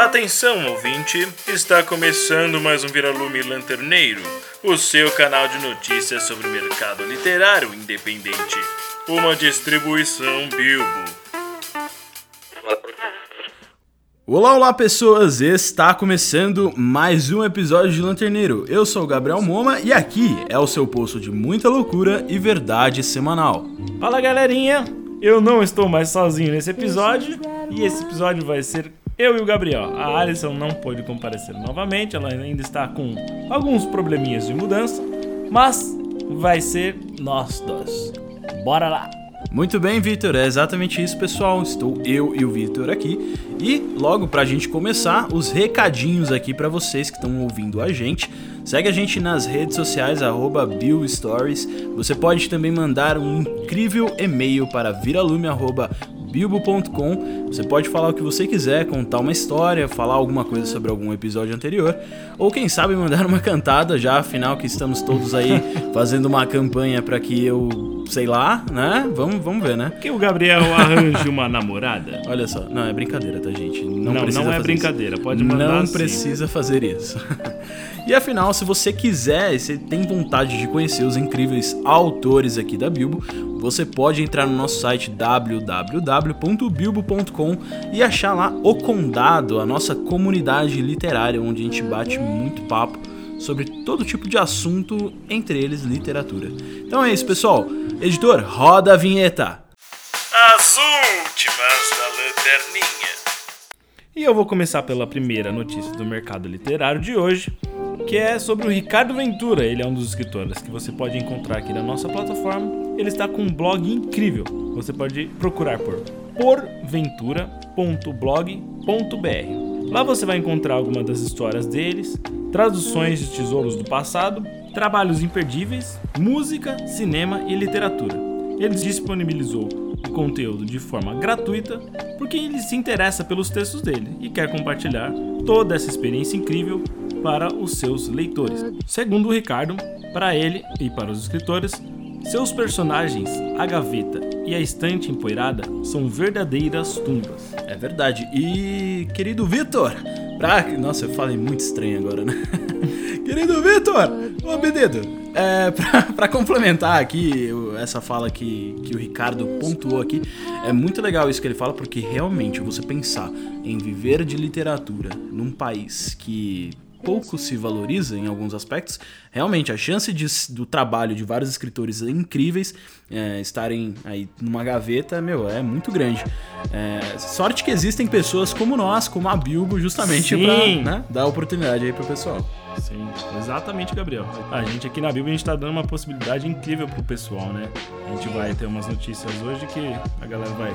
Atenção, ouvinte! Está começando mais um Viralume Lanterneiro, o seu canal de notícias sobre o mercado literário independente. Uma distribuição Bilbo. Olá, olá pessoas! Está começando mais um episódio de Lanterneiro. Eu sou o Gabriel Moma e aqui é o seu posto de muita loucura e verdade semanal. Fala galerinha, eu não estou mais sozinho nesse episódio e esse episódio vai ser eu e o Gabriel. A Alison não pôde comparecer novamente, ela ainda está com alguns probleminhas de mudança, mas vai ser nós dois. Bora lá! Muito bem, Vitor, é exatamente isso, pessoal. Estou eu e o Vitor aqui. E logo pra gente começar, os recadinhos aqui para vocês que estão ouvindo a gente. Segue a gente nas redes sociais, arroba BillStories. Você pode também mandar um incrível e-mail para viralume.com bilbo.com. Você pode falar o que você quiser, contar uma história, falar alguma coisa sobre algum episódio anterior, ou quem sabe mandar uma cantada já, afinal que estamos todos aí fazendo uma campanha para que eu, sei lá, né? Vamos, vamos ver, né? Que o Gabriel arranje uma namorada. Olha só, não é brincadeira, tá gente? Não, não, não é brincadeira, isso. pode mandar. Não assim. precisa fazer isso. E afinal, se você quiser, se tem vontade de conhecer os incríveis autores aqui da Bilbo, você pode entrar no nosso site www.bilbo.com e achar lá o Condado, a nossa comunidade literária onde a gente bate muito papo sobre todo tipo de assunto, entre eles literatura. Então é isso, pessoal. Editor, roda a vinheta. As últimas da lanterninha. E eu vou começar pela primeira notícia do mercado literário de hoje, que é sobre o Ricardo Ventura. Ele é um dos escritores que você pode encontrar aqui na nossa plataforma. Ele está com um blog incrível. Você pode procurar por porventura.blog.br. Lá você vai encontrar algumas das histórias deles, traduções de tesouros do passado, trabalhos imperdíveis, música, cinema e literatura. Ele disponibilizou o conteúdo de forma gratuita porque ele se interessa pelos textos dele e quer compartilhar toda essa experiência incrível para os seus leitores. Segundo o Ricardo, para ele e para os escritores, seus personagens, a gaveta e a estante empoeirada, são verdadeiras tumbas. É verdade. E, querido Vitor, pra... Nossa, eu falei muito estranho agora, né? querido Vitor, ô Bededo, é, pra, pra, complementar aqui essa fala que, que o Ricardo pontuou aqui, é muito legal isso que ele fala, porque realmente você pensar em viver de literatura num país que pouco se valoriza em alguns aspectos, realmente a chance de, do trabalho de vários escritores incríveis é, estarem aí numa gaveta, meu, é muito grande. É, sorte que existem pessoas como nós, como a Bilbo, justamente para né, dar oportunidade aí pro pessoal. Sim, exatamente, Gabriel. A gente aqui na Bíblia a gente tá dando uma possibilidade incrível pro pessoal, né? A gente vai ter umas notícias hoje que a galera vai,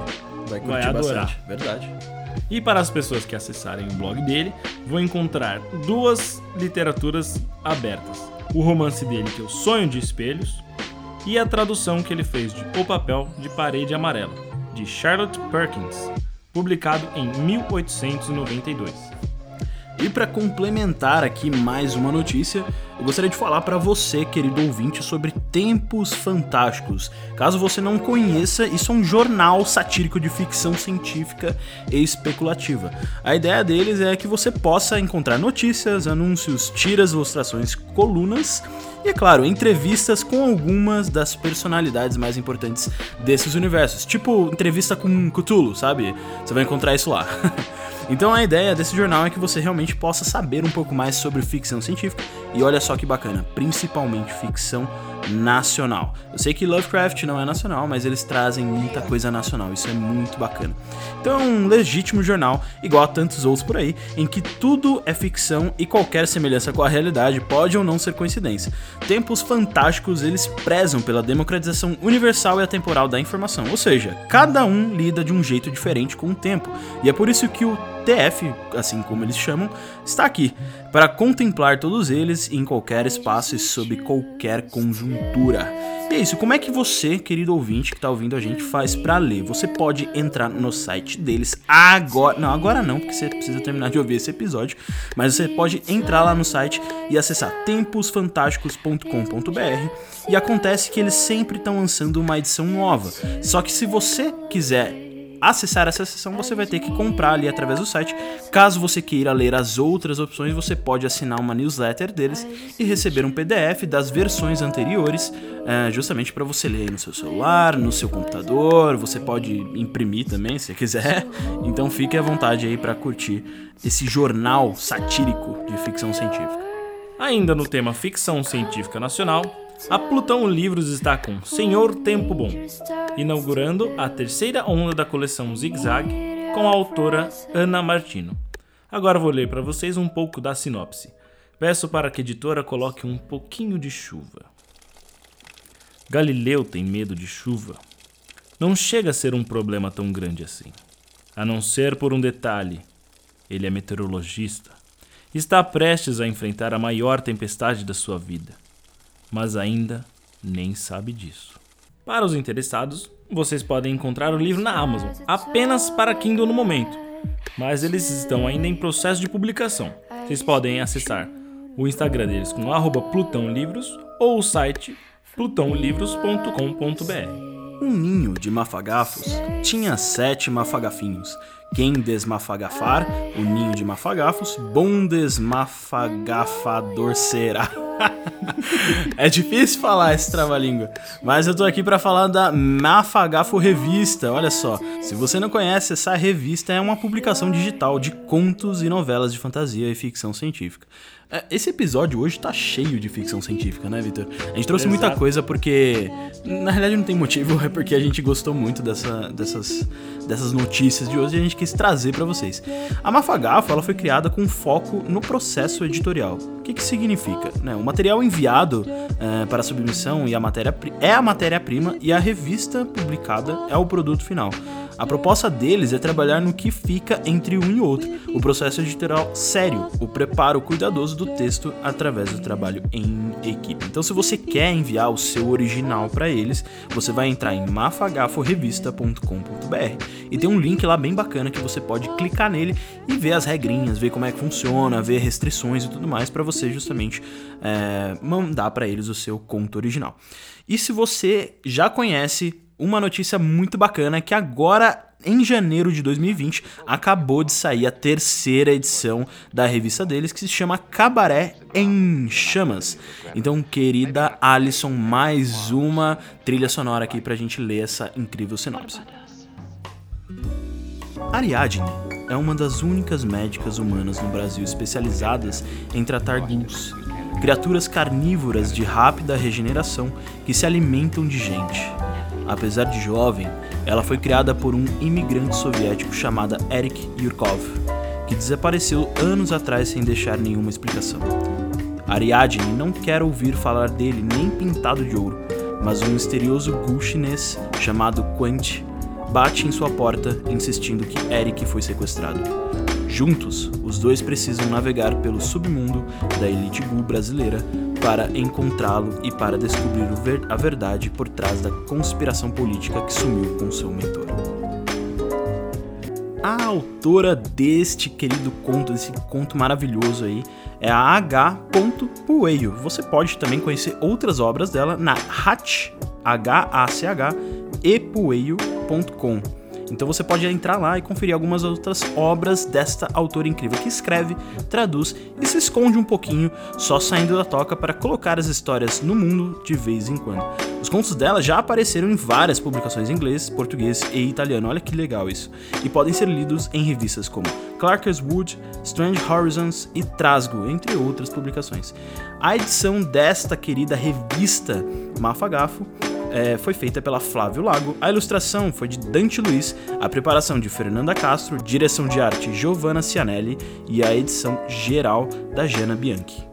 vai, vai adorar. Bastante. Verdade. E para as pessoas que acessarem o blog dele, vão encontrar duas literaturas abertas. O romance dele, que é O Sonho de Espelhos, e a tradução que ele fez de O Papel de Parede Amarela, de Charlotte Perkins, publicado em 1892. E para complementar aqui mais uma notícia, eu gostaria de falar para você, querido ouvinte, sobre Tempos Fantásticos. Caso você não conheça, isso é um jornal satírico de ficção científica e especulativa. A ideia deles é que você possa encontrar notícias, anúncios, tiras, ilustrações, colunas e, é claro, entrevistas com algumas das personalidades mais importantes desses universos. Tipo entrevista com Cthulhu, sabe? Você vai encontrar isso lá. Então a ideia desse jornal é que você realmente possa saber um pouco mais sobre ficção científica e olha só que bacana, principalmente ficção nacional. Eu sei que Lovecraft não é nacional, mas eles trazem muita coisa nacional, isso é muito bacana. Então é um legítimo jornal, igual a tantos outros por aí, em que tudo é ficção e qualquer semelhança com a realidade pode ou não ser coincidência. Tempos fantásticos, eles prezam pela democratização universal e atemporal da informação, ou seja, cada um lida de um jeito diferente com o tempo. E é por isso que o TF, assim como eles chamam, está aqui para contemplar todos eles em qualquer espaço e sob qualquer conjuntura. E é isso, como é que você, querido ouvinte que está ouvindo a gente, faz para ler? Você pode entrar no site deles agora. Não, agora não, porque você precisa terminar de ouvir esse episódio. Mas você pode entrar lá no site e acessar temposfantásticos.com.br. E acontece que eles sempre estão lançando uma edição nova. Só que se você quiser acessar essa seção, você vai ter que comprar ali através do site. Caso você queira ler as outras opções, você pode assinar uma newsletter deles e receber um PDF das versões anteriores, é, justamente para você ler no seu celular, no seu computador. Você pode imprimir também, se quiser. Então fique à vontade aí para curtir esse jornal satírico de ficção científica. Ainda no tema ficção científica nacional, a Plutão Livros está com Senhor Tempo Bom, inaugurando a terceira onda da coleção Zig Zag com a autora Ana Martino. Agora vou ler para vocês um pouco da sinopse. Peço para que a editora coloque um pouquinho de chuva. Galileu tem medo de chuva. Não chega a ser um problema tão grande assim. A não ser por um detalhe: ele é meteorologista. Está prestes a enfrentar a maior tempestade da sua vida mas ainda nem sabe disso. Para os interessados, vocês podem encontrar o livro na Amazon, apenas para Kindle no momento, mas eles estão ainda em processo de publicação. Vocês podem acessar o Instagram deles com plutãolivros ou o site plutãolivros.com.br. Um ninho de mafagafos tinha sete mafagafinhos. Quem desmafagafar o ninho de mafagafos, bom desmafagafador será. é difícil falar esse trava-língua, mas eu tô aqui para falar da Mafagafo Revista. Olha só, se você não conhece, essa revista é uma publicação digital de contos e novelas de fantasia e ficção científica. É, esse episódio hoje tá cheio de ficção científica, né, Vitor? A gente trouxe Exato. muita coisa porque, na realidade, não tem motivo, é porque a gente gostou muito dessa, dessas, dessas notícias de hoje e a gente quis trazer para vocês. A Mafagafo ela foi criada com foco no processo editorial. O que, que significa? Né, o material enviado é, para submissão e a matéria é a matéria-prima e a revista publicada é o produto final. A proposta deles é trabalhar no que fica entre um e outro, o processo editorial sério, o preparo cuidadoso do texto através do trabalho em equipe. Então, se você quer enviar o seu original para eles, você vai entrar em mafagaforrevista.com.br e tem um link lá bem bacana que você pode clicar nele e ver as regrinhas, ver como é que funciona, ver restrições e tudo mais para você justamente é, mandar para eles o seu conto original. E se você já conhece uma notícia muito bacana que agora em janeiro de 2020 acabou de sair a terceira edição da revista deles que se chama Cabaré em Chamas. Então, querida Alison, mais uma trilha sonora aqui pra gente ler essa incrível sinopse. Ariadne é uma das únicas médicas humanas no Brasil especializadas em tratar ghouls, criaturas carnívoras de rápida regeneração que se alimentam de gente. Apesar de jovem, ela foi criada por um imigrante soviético chamado Erik Yurkov, que desapareceu anos atrás sem deixar nenhuma explicação. Ariadne não quer ouvir falar dele nem pintado de ouro, mas um misterioso ghoul chinês chamado Quant bate em sua porta insistindo que Eric foi sequestrado. Juntos, os dois precisam navegar pelo submundo da elite ghoul brasileira para encontrá-lo e para descobrir a verdade por trás da conspiração política que sumiu com seu mentor. A autora deste querido conto, desse conto maravilhoso aí, é a H. Pueyo. Você pode também conhecer outras obras dela na Hatch, H-A-C-H, epueio.com. Então você pode entrar lá e conferir algumas outras obras desta autora incrível que escreve, traduz e se esconde um pouquinho, só saindo da toca para colocar as histórias no mundo de vez em quando. Os contos dela já apareceram em várias publicações em inglês, português e italiano, olha que legal isso, e podem ser lidos em revistas como Clark's Wood, Strange Horizons e Trasgo, entre outras publicações. A edição desta querida revista Mafagafo é, foi feita pela Flávio Lago, a ilustração foi de Dante Luiz, a preparação de Fernanda Castro, direção de arte Giovanna Cianelli e a edição geral da Jana Bianchi.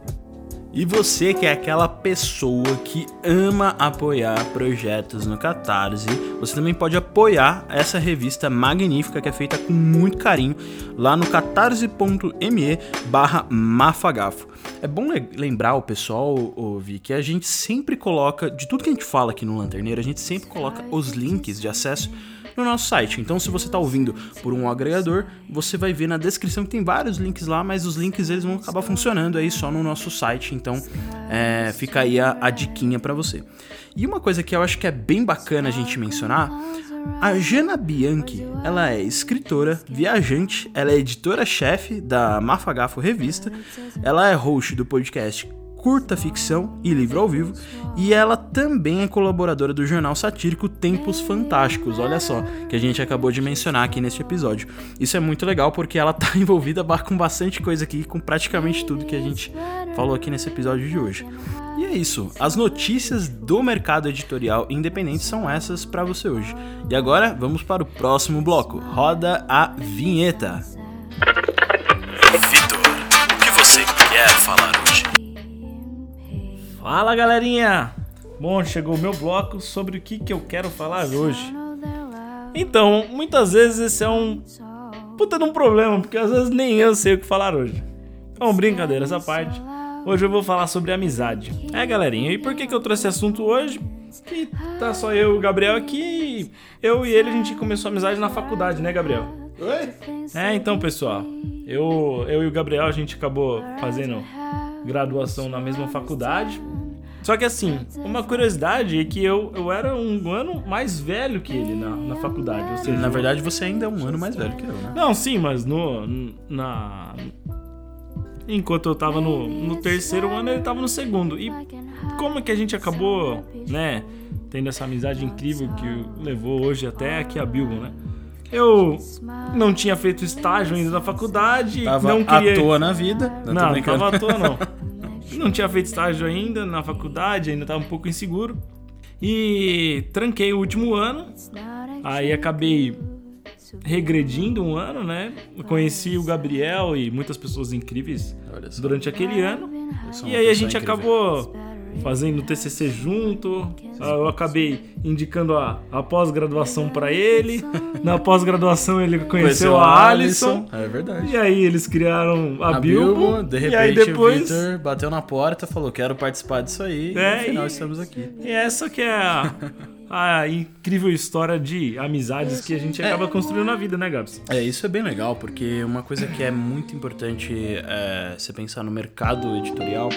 E você que é aquela pessoa que ama apoiar projetos no Catarse, você também pode apoiar essa revista magnífica que é feita com muito carinho lá no catarse.me barra mafagafo. É bom lembrar o pessoal, ouvir que a gente sempre coloca, de tudo que a gente fala aqui no Lanterneiro, a gente sempre coloca os links de acesso no nosso site. Então, se você está ouvindo por um agregador, você vai ver na descrição que tem vários links lá, mas os links eles vão acabar funcionando aí só no nosso site. Então, é, fica aí a, a diquinha para você. E uma coisa que eu acho que é bem bacana a gente mencionar a Jana Bianchi, ela é escritora, viajante, ela é editora-chefe da Mafagafo Revista, ela é host do podcast Curta Ficção e Livro ao Vivo, e ela também é colaboradora do jornal satírico Tempos Fantásticos, olha só, que a gente acabou de mencionar aqui neste episódio. Isso é muito legal porque ela tá envolvida com bastante coisa aqui, com praticamente tudo que a gente falou aqui nesse episódio de hoje. E é isso. As notícias do mercado editorial independente são essas para você hoje. E agora vamos para o próximo bloco. Roda a vinheta. Vitor, o que você quer falar hoje? Fala galerinha! Bom, chegou o meu bloco sobre o que, que eu quero falar hoje. Então, muitas vezes esse é um puta de um problema, porque às vezes nem eu sei o que falar hoje. Então, brincadeira essa parte. Hoje eu vou falar sobre amizade. É, galerinha, e por que, que eu trouxe esse assunto hoje? Que tá só eu e o Gabriel aqui. Eu e ele a gente começou a amizade na faculdade, né, Gabriel? Oi? É, então, pessoal. Eu, eu e o Gabriel a gente acabou fazendo graduação na mesma faculdade. Só que assim, uma curiosidade é que eu, eu era um ano mais velho que ele na, na faculdade. Ou seja, Na verdade, você ainda é um ano mais velho que eu, né? Não, sim, mas no. Na. Enquanto eu tava no, no terceiro ano, ele tava no segundo. E como que a gente acabou, né, tendo essa amizade incrível que levou hoje até aqui a Bilbo, né? Eu não tinha feito estágio ainda na faculdade, Tava não queria... à toa na vida. Não, Não, tava à toa, não. Não tinha feito estágio ainda na faculdade, ainda tava um pouco inseguro. E tranquei o último ano. Aí acabei regredindo um ano, né? Eu conheci o Gabriel e muitas pessoas incríveis durante aquele ano. E aí a gente incrível. acabou fazendo o TCC junto. Eu acabei indicando a, a pós-graduação pra ele. Na pós-graduação ele conheceu, a Alison. É verdade. E aí eles criaram a, A Bilbo, Bilbo, de repente e aí depois o Victor bateu na porta, falou, quero participar disso aí, É, e no final e- estamos aqui. E essa que é a, a incrível história de amizades que a gente acaba construindo na vida, né, Gabs? É, isso é bem legal, porque uma coisa que é muito importante é você pensar no mercado editorial,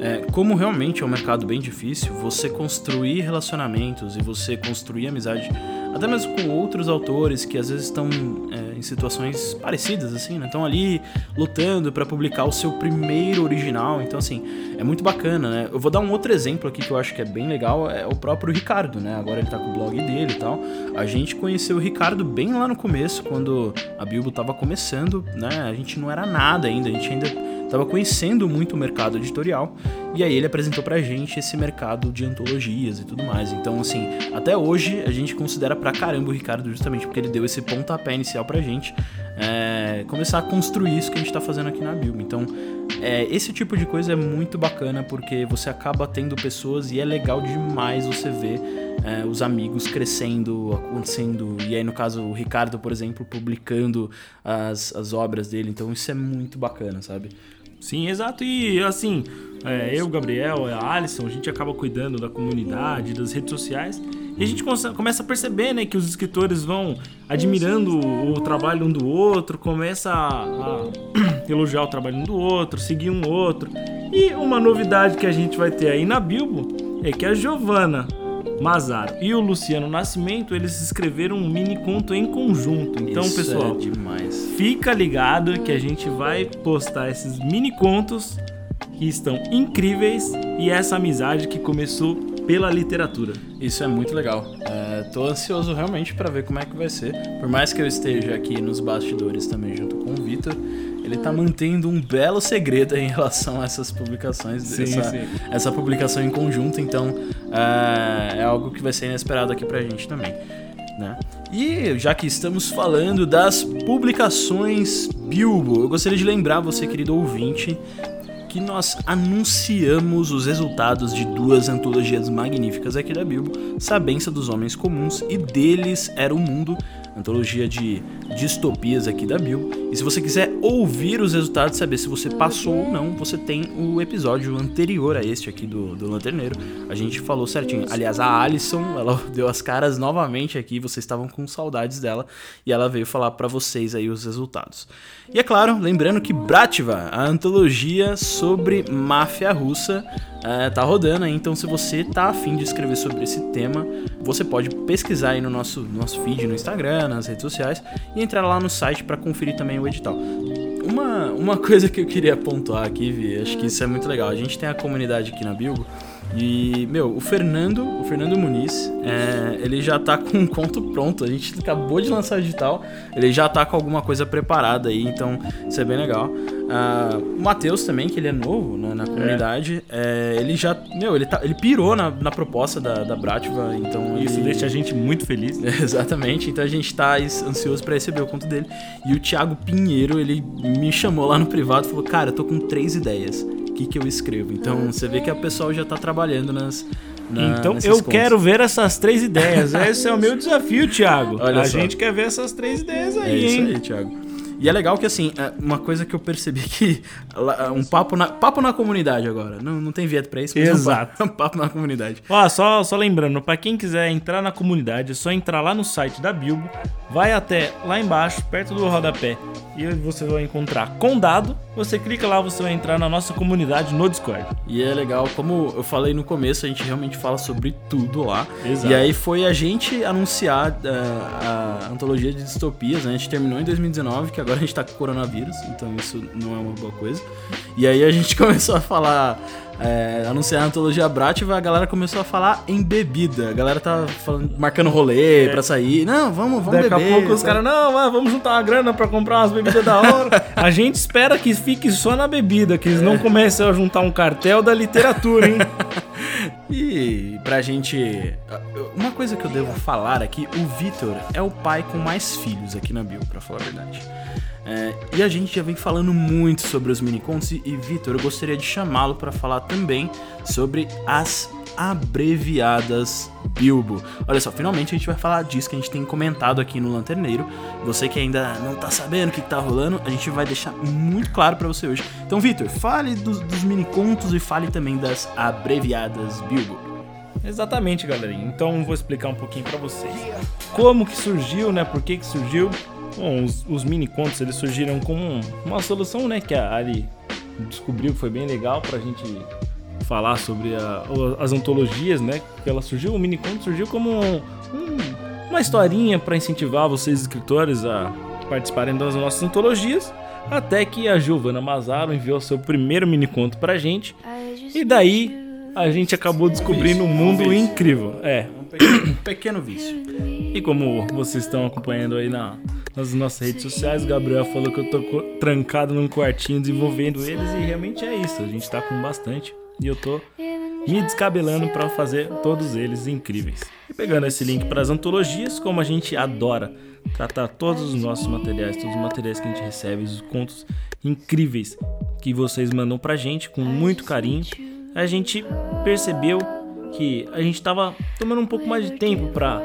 é, como realmente é um mercado bem difícil, você construir relacionamentos e você construir amizade, até mesmo com outros autores que às vezes estão é, em situações parecidas, assim, né? Estão ali lutando para publicar o seu primeiro original, então assim, é muito bacana, né? Eu vou dar um outro exemplo aqui que eu acho que é bem legal, é o próprio Ricardo, né? Agora ele tá com o blog dele e tal. A gente conheceu o Ricardo bem lá no começo, quando a Bilbo tava começando, né? A gente não era nada ainda, a gente ainda tava conhecendo muito o mercado editorial. E aí ele apresentou pra gente esse mercado de antologias e tudo mais. Então, assim, até hoje a gente considera pra caramba o Ricardo justamente porque ele deu esse pontapé inicial pra gente é, começar a construir isso que a gente tá fazendo aqui na Bilbo. Então, é, esse tipo de coisa é muito bacana porque você acaba tendo pessoas e é legal demais você ver é, os amigos crescendo, acontecendo. E aí, no caso, o Ricardo, por exemplo, publicando as, as obras dele. Então, isso é muito bacana, sabe? Sim, exato. E assim, é, eu, Gabriel, a Alisson, a gente acaba cuidando da comunidade, das redes sociais. E a gente começa a perceber, né, que os escritores vão admirando o trabalho um do outro, começa a elogiar o trabalho um do outro, seguir um outro. E uma novidade que a gente vai ter aí na Bilbo é que a Giovana Mazaro e o Luciano Nascimento, eles escreveram um mini conto em conjunto. Então, Isso pessoal, É demais. Fica ligado que a gente vai postar esses mini contos que estão incríveis e essa amizade que começou pela literatura. Isso é muito legal. É, tô ansioso realmente pra ver como é que vai ser. Por mais que eu esteja aqui nos bastidores também junto com o Vitor, ele tá mantendo um belo segredo em relação a essas publicações, Sim, essa, sim. essa publicação em conjunto. Então é, é algo que vai ser inesperado aqui pra gente também. Né? E já que estamos falando das publicações Bilbo, eu gostaria de lembrar você, querido ouvinte, que nós anunciamos os resultados de duas antologias magníficas aqui da Bilbo, Sabença dos Homens Comuns e Deles Era o Mundo, antologia de distopias aqui da Bilbo, E se você quiser ouvir os resultados, saber se você passou ou não, você tem o episódio anterior a este aqui do, do Lanterneiro. A gente falou certinho. Aliás, a Alison, ela deu as caras novamente aqui, vocês estavam com saudades dela, e ela veio falar para vocês aí os resultados. E é claro, lembrando que Brativa, a antologia sobre máfia russa, é, tá rodando aí, então se você tá afim de escrever sobre esse tema, você pode pesquisar aí no nosso, nosso feed no Instagram, nas redes sociais e entrar lá no site para conferir também o edital. Uma, uma coisa que eu queria pontuar aqui, Vi, acho que isso é muito legal. A gente tem a comunidade aqui na Bilbo e, meu, o Fernando, o Fernando Muniz, é, ele já tá com um conto pronto. A gente acabou de lançar o digital, ele já tá com alguma coisa preparada aí, então isso é bem legal. Uh, o Matheus também, que ele é novo né, na comunidade, é. É, ele já, meu, ele, tá, ele pirou na, na proposta da, da Brativa, então... Isso ele... deixa a gente muito feliz. Exatamente, então a gente tá ansioso para receber o conto dele. E o Thiago Pinheiro, ele me chamou lá no privado e falou, cara, eu tô com três ideias que, que eu escrevo. Então você vê que a pessoa já está trabalhando nas. Na, então eu contos. quero ver essas três ideias. Esse é o meu desafio, Thiago. Olha a só. gente quer ver essas três ideias aí, é isso hein? aí, Thiago. E é legal que, assim, é, uma coisa que eu percebi que. Um papo na, papo na comunidade agora. Não, não tem vieta pra isso, mas Exato. É um papo, um papo na comunidade. Ó, só, só lembrando, pra quem quiser entrar na comunidade, é só entrar lá no site da Bilbo, vai até lá embaixo, perto do rodapé, e você vai encontrar Condado. Você clica lá, você vai entrar na nossa comunidade no Discord. E é legal, como eu falei no começo, a gente realmente fala sobre tudo lá. Exato. E aí foi a gente anunciar uh, a antologia de distopias, né? A gente terminou em 2019, que agora a gente tá com coronavírus, então isso não é uma boa coisa. E aí a gente começou a falar é, anunciar a antologia Brativa, a galera começou a falar em bebida. A galera tá falando, marcando rolê é. pra sair. Não, vamos, vamos Daqui beber. Daqui a pouco os caras, não, vamos juntar uma grana pra comprar umas bebidas da hora. a gente espera que fique só na bebida, que eles é. não comecem a juntar um cartel da literatura, hein? e pra gente. Uma coisa que eu devo falar aqui: o Vitor é o pai com mais filhos aqui na Bio, pra falar a verdade. É, e a gente já vem falando muito sobre os minicontos e, e Vitor, eu gostaria de chamá-lo para falar também sobre as abreviadas Bilbo. Olha só, finalmente a gente vai falar disso que a gente tem comentado aqui no Lanterneiro. Você que ainda não tá sabendo o que, tá rolando, a gente vai deixar muito claro para você hoje. Então, Vitor, fale dos, dos minicontos e fale também das abreviadas Bilbo. Exatamente, galerinha. Então vou explicar um pouquinho para vocês. Como que surgiu, né? Por que que surgiu? Bom, os, os mini contos eles surgiram como uma solução, né, que a Ari descobriu que foi bem legal pra gente falar sobre a, as antologias, né? Que ela surgiu, o mini conto surgiu como um, um, uma historinha para incentivar vocês escritores a participarem das nossas antologias, até que a Giovanna Mazaro enviou seu primeiro mini conto pra gente. E daí a gente acabou descobrindo um mundo incrível. É. Um pequeno, pequeno vício. E como vocês estão acompanhando aí na, nas nossas redes sociais. O Gabriel falou que eu tô trancado num quartinho desenvolvendo eles e realmente é isso. A gente tá com bastante e eu tô me descabelando para fazer todos eles incríveis. E pegando esse link para as antologias, como a gente adora tratar todos os nossos materiais, todos os materiais que a gente recebe, os contos incríveis que vocês mandam pra gente com muito carinho, a gente percebeu que a gente tava tomando um pouco mais de tempo para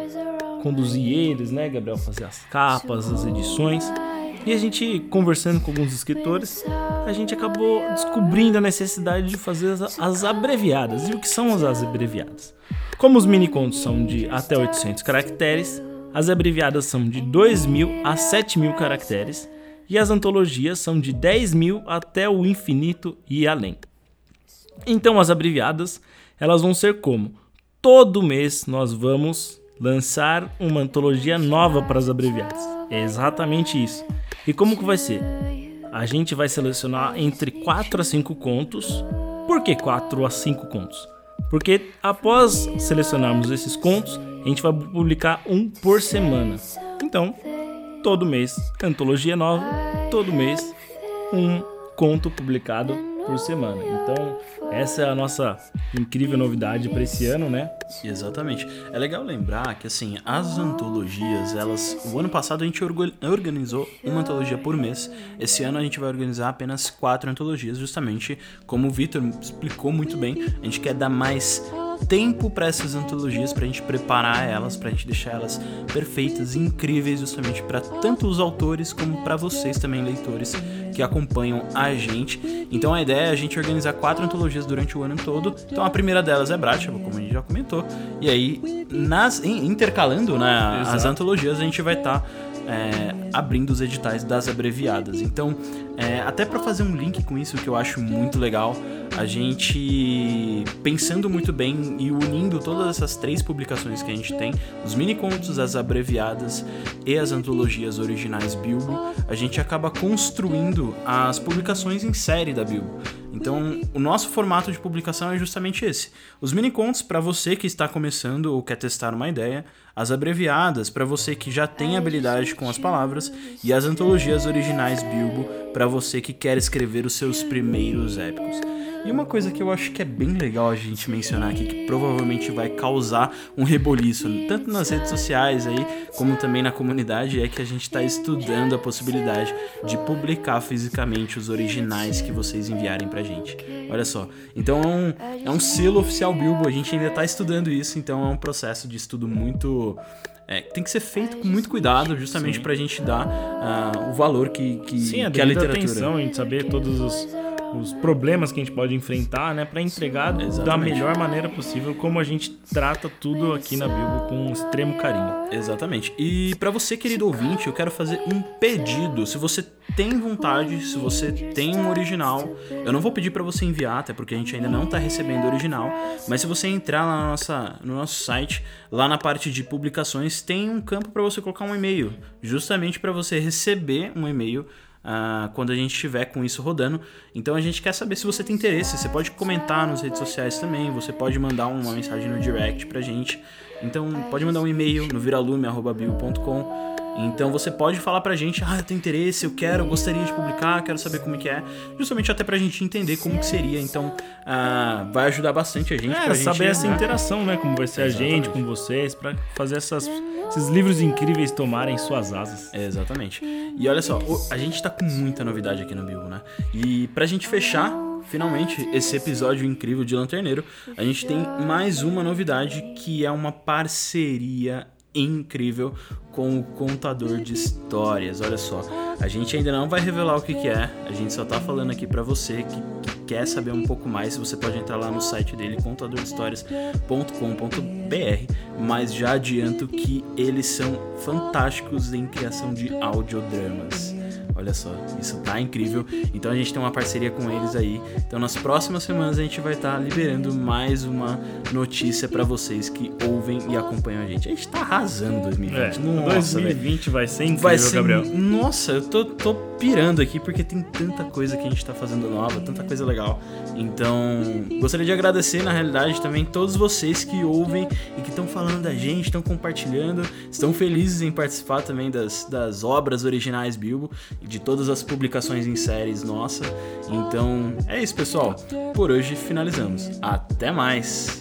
conduzir eles, né, Gabriel? Fazer as capas, as edições. E a gente, conversando com alguns escritores, a gente acabou descobrindo a necessidade de fazer as, as abreviadas. E o que são as abreviadas? Como os mini contos são de até 800 caracteres, as abreviadas são de 2 mil a 7 mil caracteres e as antologias são de 10 mil até o infinito e além. Então as abreviadas elas vão ser como todo mês nós vamos lançar uma antologia nova para as abreviadas. É exatamente isso. E como que vai ser? A gente vai selecionar entre 4 a 5 contos. Por que 4 a 5 contos? Porque após selecionarmos esses contos, a gente vai publicar um por semana. Então, todo mês, antologia nova, todo mês, um conto publicado por semana. Então, essa é a nossa incrível novidade para esse ano, né? Exatamente. É legal lembrar que assim, as antologias, elas, o ano passado a gente organizou uma antologia por mês. Esse ano a gente vai organizar apenas quatro antologias, justamente como o Victor explicou muito bem. A gente quer dar mais tempo para essas antologias, pra gente preparar elas, pra gente deixar elas perfeitas e incríveis justamente para tanto os autores como para vocês também leitores que acompanham a gente. Então a ideia é a gente organizar quatro antologias durante o ano todo. Então a primeira delas é Bratislava, como a gente já comentou. E aí, nas, intercalando né, as antologias, a gente vai estar. Tá é, abrindo os editais das abreviadas. Então, é, até para fazer um link com isso que eu acho muito legal, a gente pensando muito bem e unindo todas essas três publicações que a gente tem, os mini contos, as abreviadas e as antologias originais Bilbo, a gente acaba construindo as publicações em série da Bilbo. Então, o nosso formato de publicação é justamente esse. Os mini contos para você que está começando ou quer testar uma ideia, as abreviadas para você que já tem habilidade com as palavras e as antologias originais Bilbo para você que quer escrever os seus primeiros épicos. E uma coisa que eu acho que é bem legal a gente mencionar aqui, que provavelmente vai causar um reboliço, tanto nas redes sociais aí, como também na comunidade, é que a gente está estudando a possibilidade de publicar fisicamente os originais que vocês enviarem pra gente. Olha só. Então é um, é um selo oficial Bilbo, a gente ainda está estudando isso, então é um processo de estudo muito. É, tem que ser feito com muito cuidado, justamente para a gente dar uh, o valor que, que, Sim, que a literatura. Atenção, a gente saber todos os os problemas que a gente pode enfrentar, né, para entregar Exatamente. da melhor maneira possível, como a gente trata tudo aqui na Bilbo com um extremo carinho. Exatamente. E para você, querido ouvinte, eu quero fazer um pedido. Se você tem vontade, se você tem um original, eu não vou pedir para você enviar, até porque a gente ainda não tá recebendo o original, mas se você entrar lá na nossa, no nosso site, lá na parte de publicações, tem um campo para você colocar um e-mail, justamente para você receber um e-mail uh, quando a gente estiver com isso rodando. Então a gente quer saber se você tem interesse. Você pode comentar nas redes sociais também, você pode mandar uma mensagem no direct pra gente. Então pode mandar um e-mail no viralume.com. Então você pode falar pra gente, ah, eu tenho interesse, eu quero, eu gostaria de publicar, quero saber como é que é, justamente até pra gente entender como que seria. Então uh, vai ajudar bastante a gente. É, pra saber gente, essa né? interação, né? Como vai ser Exatamente. a gente com vocês, pra fazer essas esses livros incríveis tomarem suas asas. É, exatamente. E olha só, a gente tá com muita novidade aqui no Bilbo, né? E pra gente fechar, finalmente, esse episódio incrível de Lanterneiro, a gente tem mais uma novidade que é uma parceria incrível com o contador de histórias. Olha só, a gente ainda não vai revelar o que, que é, a gente só tá falando aqui para você que, quer saber um pouco mais. Você pode entrar lá no site dele, contadorhistórias.com.br. Mas já adianto que eles são fantásticos em criação de audiodramas. Olha só, isso tá incrível. Então a gente tem uma parceria com eles aí. Então nas próximas semanas a gente vai estar tá liberando mais uma notícia para vocês que ouvem e acompanham a gente. A gente tá arrasando 2020. É, nossa, 2020 véio. vai ser incrível, vai ser, Gabriel. Nossa, eu tô, tô pirando aqui porque tem tanta coisa que a gente tá fazendo nova, tanta coisa legal. Então, gostaria de agradecer na realidade também todos vocês que ouvem e que estão falando da gente, estão compartilhando, estão felizes em participar também das, das obras originais Bilbo e de todas as publicações em séries nossa. Então, é isso, pessoal. Por hoje finalizamos. Até mais.